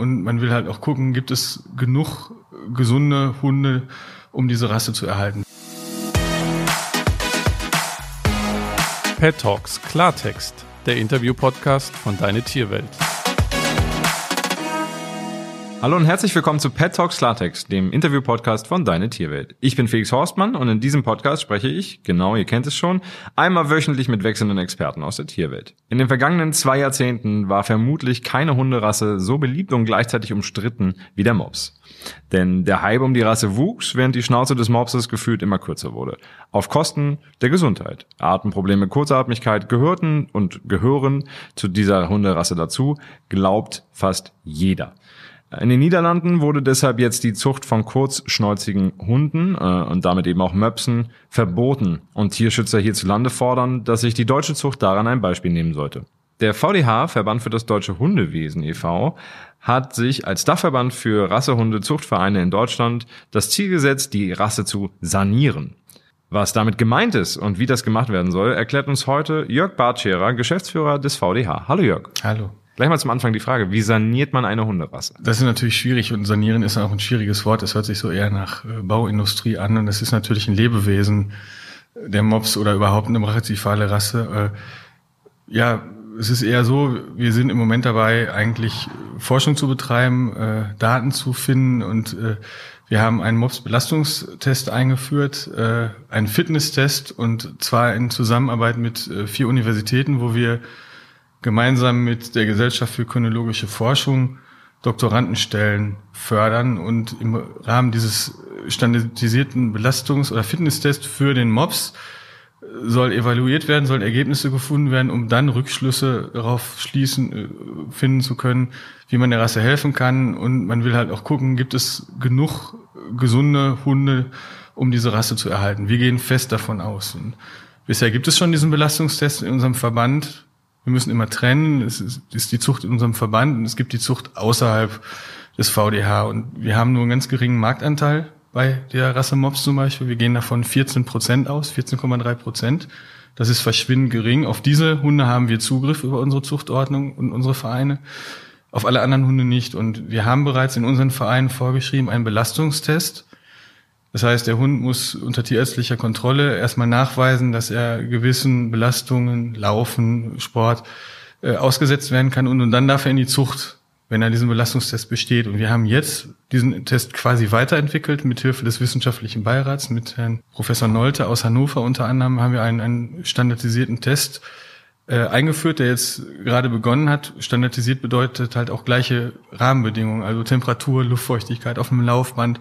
und man will halt auch gucken, gibt es genug gesunde Hunde, um diese Rasse zu erhalten. Pet Talks Klartext, der Interview-Podcast von Deine Tierwelt. Hallo und herzlich willkommen zu Pet Talks Klartext, dem Interview-Podcast von Deine Tierwelt. Ich bin Felix Horstmann und in diesem Podcast spreche ich, genau, ihr kennt es schon, einmal wöchentlich mit wechselnden Experten aus der Tierwelt. In den vergangenen zwei Jahrzehnten war vermutlich keine Hunderasse so beliebt und gleichzeitig umstritten wie der Mops. Denn der Hype um die Rasse wuchs, während die Schnauze des Mopses gefühlt immer kürzer wurde. Auf Kosten der Gesundheit. Atemprobleme, Kurzatmigkeit gehörten und gehören zu dieser Hunderasse dazu, glaubt fast jeder. In den Niederlanden wurde deshalb jetzt die Zucht von kurzschnäuzigen Hunden äh, und damit eben auch Möpsen verboten und Tierschützer hierzulande fordern, dass sich die deutsche Zucht daran ein Beispiel nehmen sollte. Der VDH, Verband für das deutsche Hundewesen e.V., hat sich als Dachverband für Rassehunde-Zuchtvereine in Deutschland das Ziel gesetzt, die Rasse zu sanieren. Was damit gemeint ist und wie das gemacht werden soll, erklärt uns heute Jörg Bartscherer, Geschäftsführer des VDH. Hallo Jörg. Hallo. Gleich mal zum Anfang die Frage, wie saniert man eine Hunderasse? Das ist natürlich schwierig und sanieren ist auch ein schwieriges Wort. Das hört sich so eher nach äh, Bauindustrie an und das ist natürlich ein Lebewesen, der Mops oder überhaupt eine brachycephale Rasse. Äh, ja, es ist eher so, wir sind im Moment dabei, eigentlich Forschung zu betreiben, äh, Daten zu finden und wir haben einen Mops-Belastungstest eingeführt, einen Fitnesstest und zwar in Zusammenarbeit mit vier Universitäten, wo wir gemeinsam mit der Gesellschaft für chronologische Forschung Doktorandenstellen fördern und im Rahmen dieses standardisierten Belastungs- oder Fitnesstests für den MOPS soll evaluiert werden, sollen Ergebnisse gefunden werden, um dann Rückschlüsse darauf schließen, äh, finden zu können, wie man der Rasse helfen kann. Und man will halt auch gucken, gibt es genug gesunde Hunde, um diese Rasse zu erhalten. Wir gehen fest davon aus. Und bisher gibt es schon diesen Belastungstest in unserem Verband wir müssen immer trennen. Es ist, ist die Zucht in unserem Verband und es gibt die Zucht außerhalb des VDH. Und wir haben nur einen ganz geringen Marktanteil bei der Rasse Mops zum Beispiel. Wir gehen davon 14 Prozent aus, 14,3 Prozent. Das ist verschwindend gering. Auf diese Hunde haben wir Zugriff über unsere Zuchtordnung und unsere Vereine. Auf alle anderen Hunde nicht. Und wir haben bereits in unseren Vereinen vorgeschrieben einen Belastungstest das heißt, der Hund muss unter tierärztlicher Kontrolle erstmal nachweisen, dass er gewissen Belastungen, Laufen, Sport äh, ausgesetzt werden kann und, und dann darf er in die Zucht, wenn er diesen Belastungstest besteht. Und wir haben jetzt diesen Test quasi weiterentwickelt mit Hilfe des wissenschaftlichen Beirats mit Herrn Professor Nolte aus Hannover unter anderem haben wir einen, einen standardisierten Test äh, eingeführt, der jetzt gerade begonnen hat. Standardisiert bedeutet halt auch gleiche Rahmenbedingungen, also Temperatur, Luftfeuchtigkeit auf dem Laufband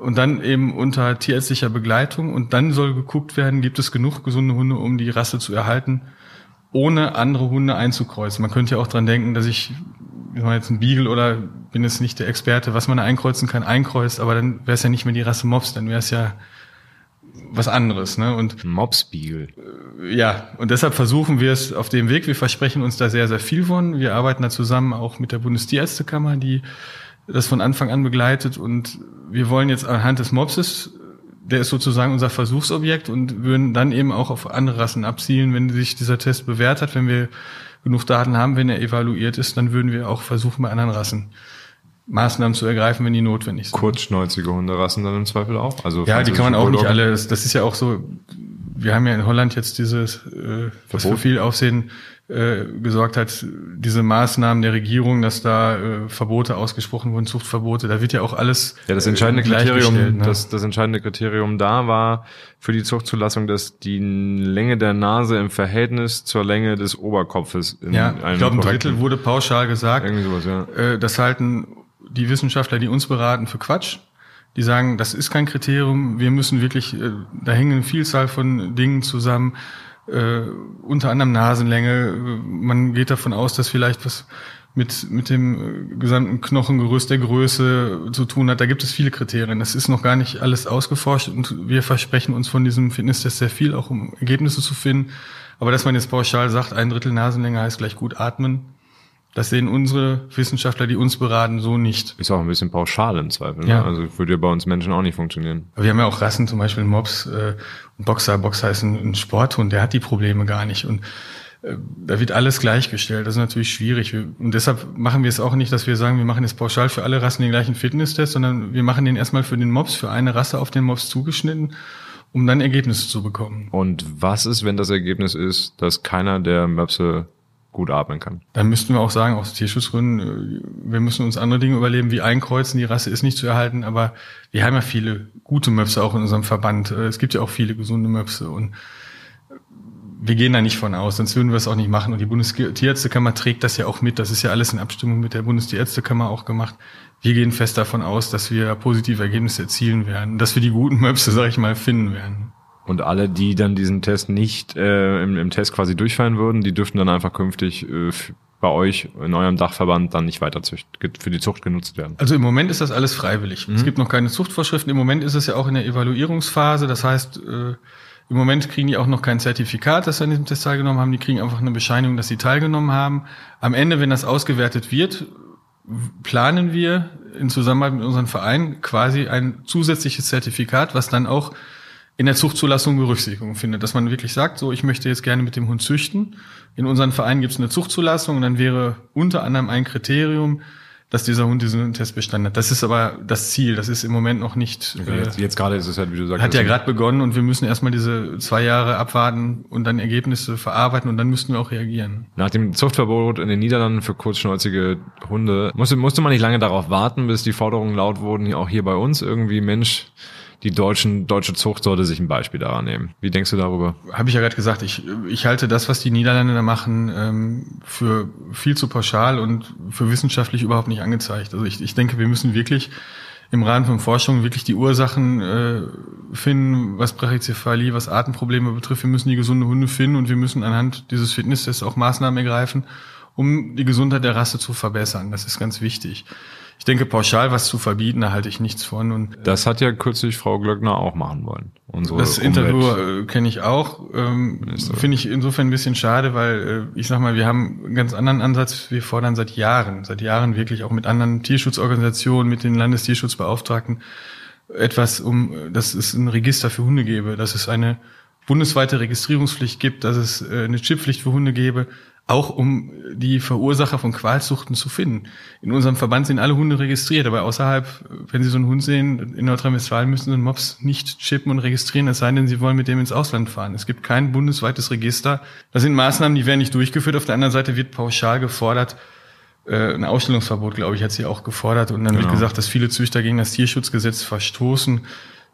und dann eben unter tierärztlicher Begleitung. Und dann soll geguckt werden, gibt es genug gesunde Hunde, um die Rasse zu erhalten, ohne andere Hunde einzukreuzen. Man könnte ja auch dran denken, dass ich, ich meine jetzt ein Beagle oder bin jetzt nicht der Experte, was man einkreuzen kann, einkreuzt, aber dann wäre es ja nicht mehr die Rasse Mops, dann wäre es ja was anderes. Ne? Und Mopsbeagle. Äh, ja, und deshalb versuchen wir es auf dem Weg. Wir versprechen uns da sehr, sehr viel von. Wir arbeiten da zusammen auch mit der Bundestierärztekammer, die das von Anfang an begleitet und wir wollen jetzt anhand des Mopses, der ist sozusagen unser Versuchsobjekt und würden dann eben auch auf andere Rassen abzielen, wenn sich dieser Test bewährt hat, wenn wir genug Daten haben, wenn er evaluiert ist, dann würden wir auch versuchen bei anderen Rassen Maßnahmen zu ergreifen, wenn die notwendig sind. Kurzschnäuzige Hunderassen dann im Zweifel auch? Also ja, die kann man auch nicht alle. Das, das ist ja auch so. Wir haben ja in Holland jetzt dieses, äh, was für viel Aufsehen äh, gesorgt hat, diese Maßnahmen der Regierung, dass da äh, Verbote ausgesprochen wurden, Zuchtverbote, da wird ja auch alles. Ja, das entscheidende äh, Kriterium, ne? das, das entscheidende Kriterium da war für die Zuchtzulassung, dass die Länge der Nase im Verhältnis zur Länge des Oberkopfes in ja, einem ich glaube, ein Drittel wurde pauschal gesagt. Irgendwie sowas, ja. Äh, das halten die Wissenschaftler, die uns beraten, für Quatsch. Die sagen, das ist kein Kriterium. Wir müssen wirklich, äh, da hängen eine Vielzahl von Dingen zusammen äh, unter anderem Nasenlänge. Man geht davon aus, dass vielleicht was mit, mit dem äh, gesamten Knochengerüst der Größe zu tun hat. Da gibt es viele Kriterien. Das ist noch gar nicht alles ausgeforscht und wir versprechen uns von diesem Fitnesstest sehr viel, auch um Ergebnisse zu finden. Aber dass man jetzt pauschal sagt, ein Drittel Nasenlänge heißt gleich gut atmen, das sehen unsere Wissenschaftler, die uns beraten, so nicht. Ist auch ein bisschen pauschal im Zweifel. Ne? Ja. Also würde ja bei uns Menschen auch nicht funktionieren. Aber wir haben ja auch Rassen, zum Beispiel Mops, äh, Boxer. Boxer ist ein, ein Sporthund, der hat die Probleme gar nicht. Und äh, da wird alles gleichgestellt. Das ist natürlich schwierig. Und deshalb machen wir es auch nicht, dass wir sagen, wir machen jetzt pauschal für alle Rassen den gleichen Fitnesstest, sondern wir machen den erstmal für den Mops, für eine Rasse auf den Mops zugeschnitten, um dann Ergebnisse zu bekommen. Und was ist, wenn das Ergebnis ist, dass keiner der Möpse gut atmen kann? Dann müssten wir auch sagen, aus Tierschutzgründen, äh, wir müssen uns andere Dinge überleben, wie einkreuzen. Die Rasse ist nicht zu erhalten, aber wir haben ja viele gute Möpse auch in unserem Verband. Äh, Es gibt ja auch viele gesunde Möpse und wir gehen da nicht von aus, sonst würden wir es auch nicht machen. Und die Bundestierärztekammer trägt das ja auch mit. Das ist ja alles in Abstimmung mit der Bundestierärztekammer auch gemacht. Wir gehen fest davon aus, dass wir positive Ergebnisse erzielen werden, dass wir die guten Möpse, sag ich mal, finden werden. Und alle, die dann diesen Test nicht äh, im, im Test quasi durchfallen würden, die dürften dann einfach künftig äh, bei euch in eurem Dachverband dann nicht weiter für die Zucht genutzt werden. Also im Moment ist das alles freiwillig. Es gibt noch keine Zuchtvorschriften. Im Moment ist es ja auch in der Evaluierungsphase. Das heißt, äh, im Moment kriegen die auch noch kein Zertifikat, dass sie an diesem Test teilgenommen haben. Die kriegen einfach eine Bescheinigung, dass sie teilgenommen haben. Am Ende, wenn das ausgewertet wird, planen wir in Zusammenarbeit mit unserem Verein quasi ein zusätzliches Zertifikat, was dann auch in der Zuchtzulassung Berücksichtigung findet, dass man wirklich sagt, so ich möchte jetzt gerne mit dem Hund züchten. In unserem Verein gibt es eine Zuchtzulassung und dann wäre unter anderem ein Kriterium, dass dieser Hund diesen Test bestanden hat. Das ist aber das Ziel. Das ist im Moment noch nicht. Äh, Jetzt, jetzt gerade ist es halt, wie du sagst, hat ja gerade begonnen und wir müssen erstmal diese zwei Jahre abwarten und dann Ergebnisse verarbeiten und dann müssten wir auch reagieren. Nach dem Zuchtverbot in den Niederlanden für kurzschnäuzige Hunde musste, musste man nicht lange darauf warten, bis die Forderungen laut wurden, auch hier bei uns irgendwie, Mensch, die deutschen, deutsche Zucht sollte sich ein Beispiel daran nehmen. Wie denkst du darüber? Habe ich ja gerade gesagt, ich, ich halte das, was die Niederländer machen, ähm, für viel zu pauschal und für wissenschaftlich überhaupt nicht angezeigt. Also ich, ich denke, wir müssen wirklich im Rahmen von Forschung wirklich die Ursachen äh, finden, was Brachycephalie, was Atemprobleme betrifft. Wir müssen die gesunde Hunde finden und wir müssen anhand dieses Fitnesstests auch Maßnahmen ergreifen, um die Gesundheit der Rasse zu verbessern. Das ist ganz wichtig. Ich denke, pauschal was zu verbieten, da halte ich nichts von. Und Das hat ja kürzlich Frau Glöckner auch machen wollen. Unsere das Umwelt- Interview äh, kenne ich auch. Ähm, Finde ich insofern ein bisschen schade, weil äh, ich sag mal, wir haben einen ganz anderen Ansatz. Wir fordern seit Jahren, seit Jahren wirklich auch mit anderen Tierschutzorganisationen, mit den Landestierschutzbeauftragten etwas, um, dass es ein Register für Hunde gäbe, dass es eine bundesweite Registrierungspflicht gibt, dass es äh, eine Chipppflicht für Hunde gäbe, auch um die Verursacher von Qualzuchten zu finden. In unserem Verband sind alle Hunde registriert, aber außerhalb, wenn Sie so einen Hund sehen, in Nordrhein-Westfalen müssen Sie einen Mops nicht chippen und registrieren, es sei denn, Sie wollen mit dem ins Ausland fahren. Es gibt kein bundesweites Register. Das sind Maßnahmen, die werden nicht durchgeführt. Auf der anderen Seite wird pauschal gefordert, äh, ein Ausstellungsverbot, glaube ich, hat sie auch gefordert. Und dann wird Genau. gesagt, dass viele Züchter gegen das Tierschutzgesetz verstoßen.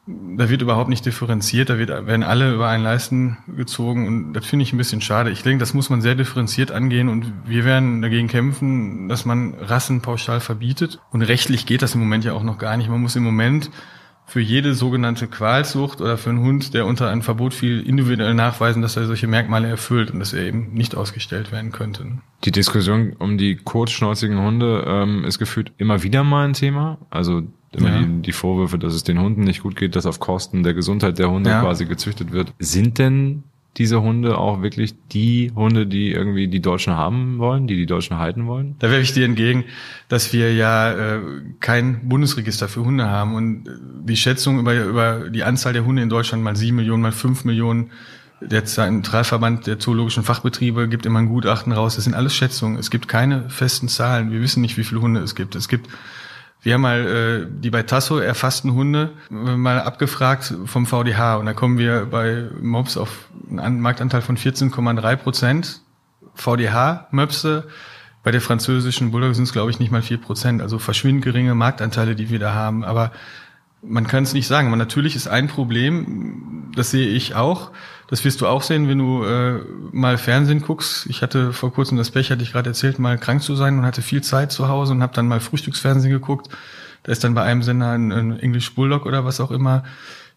Da wird überhaupt nicht differenziert, da wird, werden alle über einen Leisten gezogen und das finde ich ein bisschen schade. Ich denke, das muss man sehr differenziert angehen und wir werden dagegen kämpfen, dass man Rassen pauschal verbietet. Und rechtlich geht das im Moment ja auch noch gar nicht. Man muss im Moment für jede sogenannte Qualzucht oder für einen Hund, der unter ein Verbot fiel, individuell nachweisen, dass er solche Merkmale erfüllt und dass er eben nicht ausgestellt werden könnte. Die Diskussion um die kurzschnäuzigen Hunde ähm, ist gefühlt immer wieder mal ein Thema. Also immer Ja. die, die Vorwürfe, dass es den Hunden nicht gut geht, dass auf Kosten der Gesundheit der Hunde Ja. quasi gezüchtet wird. Sind denn diese Hunde auch wirklich die Hunde, die irgendwie die Deutschen haben wollen, die die Deutschen halten wollen? Da werfe ich dir entgegen, dass wir ja äh, kein Bundesregister für Hunde haben und die Schätzung über, über die Anzahl der Hunde in Deutschland mal sieben Millionen, mal fünf Millionen. Der Zentralverband der zoologischen Fachbetriebe gibt immer ein Gutachten raus. Das sind alles Schätzungen. Es gibt keine festen Zahlen. Wir wissen nicht, wie viele Hunde es gibt. Es gibt wir haben mal äh, die bei Tasso erfassten Hunde äh, mal abgefragt vom VDH und da kommen wir bei Mops auf einen An- Marktanteil von 14,3 Prozent. VDH-Möpse, bei der französischen Bulldog sind es, glaube ich, nicht mal 4 Prozent. Also verschwindend geringe Marktanteile, die wir da haben. Aber man kann es nicht sagen. Aber natürlich ist ein Problem, das sehe ich auch, das wirst du auch sehen, wenn du äh, mal Fernsehen guckst. Ich hatte vor kurzem das Pech, hatte ich gerade erzählt, mal krank zu sein und hatte viel Zeit zu Hause und habe dann mal Frühstücksfernsehen geguckt. Da ist dann bei einem Sender ein, ein English Bulldog oder was auch immer.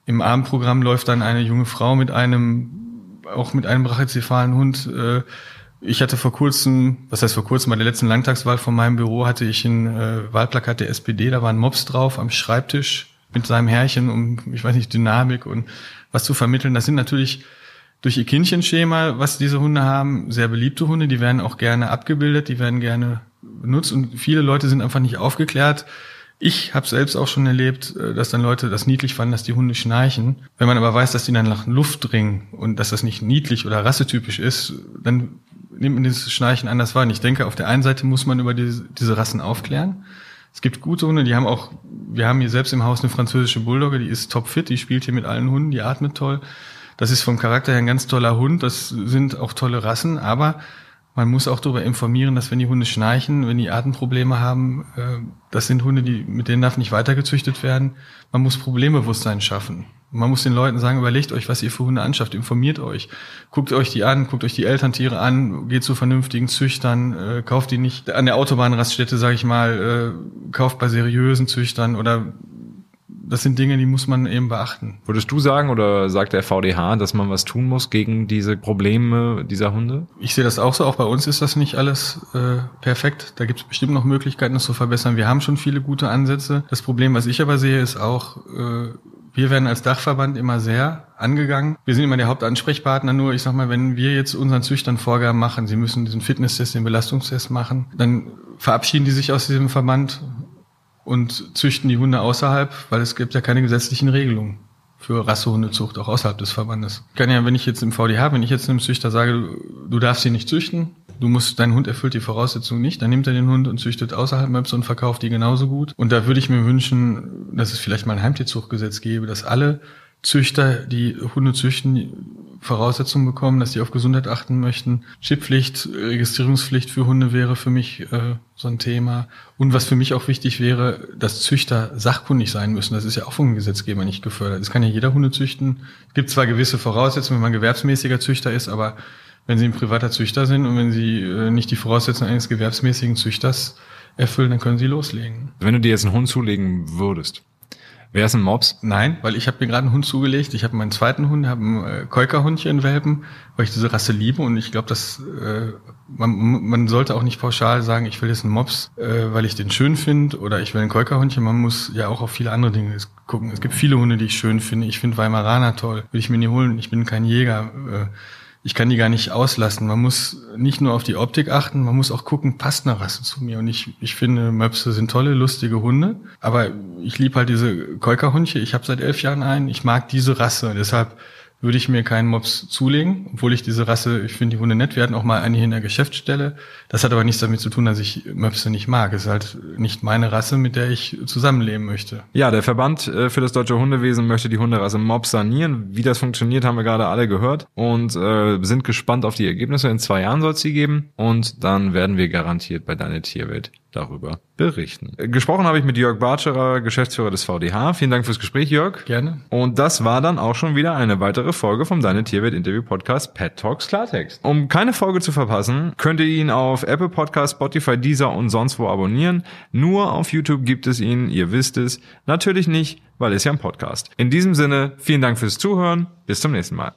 Im Abendprogramm läuft dann eine junge Frau mit einem, auch mit einem brachycephalen Hund. Äh, ich hatte vor kurzem, was heißt vor kurzem, bei der letzten Landtagswahl von meinem Büro hatte ich ein äh, Wahlplakat der SPD, da war ein Mops drauf am Schreibtisch mit seinem Herrchen, um, ich weiß nicht, Dynamik und was zu vermitteln. Das sind natürlich durch ihr Kindchenschema, was diese Hunde haben, sehr beliebte Hunde, die werden auch gerne abgebildet, die werden gerne benutzt und viele Leute sind einfach nicht aufgeklärt. Ich habe selbst auch schon erlebt, äh, dass dann Leute das niedlich fanden, dass die Hunde schnarchen. Wenn man aber weiß, dass die dann nach Luft dringen und dass das nicht niedlich oder rassetypisch ist, dann nimmt man dieses Schnarchen anders wahr. Und ich denke, auf der einen Seite muss man über diese, diese Rassen aufklären. Es gibt gute Hunde, die haben auch, wir haben hier selbst im Haus eine französische Bulldogge, die ist topfit, die spielt hier mit allen Hunden, die atmet toll. Das ist vom Charakter her ein ganz toller Hund, das sind auch tolle Rassen, aber man muss auch darüber informieren, dass wenn die Hunde schnarchen, wenn die Atemprobleme haben, äh, das sind Hunde, die, mit denen darf nicht weitergezüchtet werden. Man muss Problembewusstsein schaffen. Man muss den Leuten sagen, überlegt euch, was ihr für Hunde anschafft, informiert euch. Guckt euch die an, guckt euch die Elterntiere an, geht zu vernünftigen Züchtern, äh, kauft die nicht an der Autobahnraststätte, sage ich mal, äh, kauft bei seriösen Züchtern oder das sind Dinge, die muss man eben beachten. Würdest du sagen oder sagt der VDH, dass man was tun muss gegen diese Probleme dieser Hunde? Ich sehe das auch so. Auch bei uns ist das nicht alles äh, perfekt. Da gibt es bestimmt noch Möglichkeiten, das zu verbessern. Wir haben schon viele gute Ansätze. Das Problem, was ich aber sehe, ist auch, äh, wir werden als Dachverband immer sehr angegangen. Wir sind immer der Hauptansprechpartner. Nur, ich sag mal, wenn wir jetzt unseren Züchtern Vorgaben machen, sie müssen diesen Fitnesstest, den Belastungstest machen, dann verabschieden die sich aus diesem Verband und züchten die Hunde außerhalb, weil es gibt ja keine gesetzlichen Regelungen für Rassehundezucht auch außerhalb des Verbandes. Ich kann ja, wenn ich jetzt im VDH, wenn ich jetzt einem Züchter sage, du darfst sie nicht züchten, du musst, dein Hund erfüllt die Voraussetzungen nicht, dann nimmt er den Hund und züchtet außerhalb Möps und verkauft die genauso gut. Und da würde ich mir wünschen, dass es vielleicht mal ein Heimtierzuchtgesetz gäbe, dass alle Züchter, die Hunde züchten, Voraussetzungen bekommen, dass die auf Gesundheit achten möchten. Chippflicht, Registrierungspflicht für Hunde wäre für mich äh, so ein Thema. Und was für mich auch wichtig wäre, dass Züchter sachkundig sein müssen. Das ist ja auch vom Gesetzgeber nicht gefördert. Es kann ja jeder Hunde züchten. Es gibt zwar gewisse Voraussetzungen, wenn man gewerbsmäßiger Züchter ist, aber wenn Sie ein privater Züchter sind und wenn Sie äh, nicht die Voraussetzungen eines gewerbsmäßigen Züchters erfüllen, dann können Sie loslegen. Wenn du dir jetzt einen Hund zulegen würdest, Wer ist ein Mops? Nein, weil ich habe mir gerade einen Hund zugelegt. Ich habe meinen zweiten Hund, habe einen äh, Keukerhundchen Welpen, weil ich diese Rasse liebe und ich glaube, dass äh, man, man sollte auch nicht pauschal sagen, ich will jetzt einen Mops, äh, weil ich den schön finde oder ich will ein Keukerhundchen. Man muss ja auch auf viele andere Dinge gucken. Es gibt viele Hunde, die ich schön finde. Ich finde Weimaraner toll, will ich mir nie holen. Ich bin kein Jäger. Äh, ich kann die gar nicht auslassen. Man muss nicht nur auf die Optik achten, man muss auch gucken, passt eine Rasse zu mir. Und ich, ich finde, Möpse sind tolle, lustige Hunde. Aber ich liebe halt diese Keukerhundchen. Ich habe seit elf Jahren einen. Ich mag diese Rasse. Deshalb würde ich mir keinen Mops zulegen, obwohl ich diese Rasse, ich finde die Hunde nett. Wir hatten auch mal eine hier in der Geschäftsstelle. Das hat aber nichts damit zu tun, dass ich Möpse nicht mag. Es ist halt nicht meine Rasse, mit der ich zusammenleben möchte. Ja, der Verband äh, für das deutsche Hundewesen möchte die Hunderasse Mops sanieren. Wie das funktioniert, haben wir gerade alle gehört und äh, sind gespannt auf die Ergebnisse. In zwei Jahren soll es sie geben und dann werden wir garantiert bei Deine Tierwelt darüber berichten. Gesprochen habe ich mit Jörg Bartscherer, Geschäftsführer des VDH. Vielen Dank fürs Gespräch, Jörg. Gerne. Und das war dann auch schon wieder eine weitere Folge vom Deine Tierwelt Interview Podcast Pet Talks Klartext. Um keine Folge zu verpassen, könnt ihr ihn auf Apple Podcast, Spotify, Deezer und sonst wo abonnieren. Nur auf YouTube gibt es ihn, ihr wisst es. Natürlich nicht, weil es ja ein Podcast. In diesem Sinne, vielen Dank fürs Zuhören. Bis zum nächsten Mal.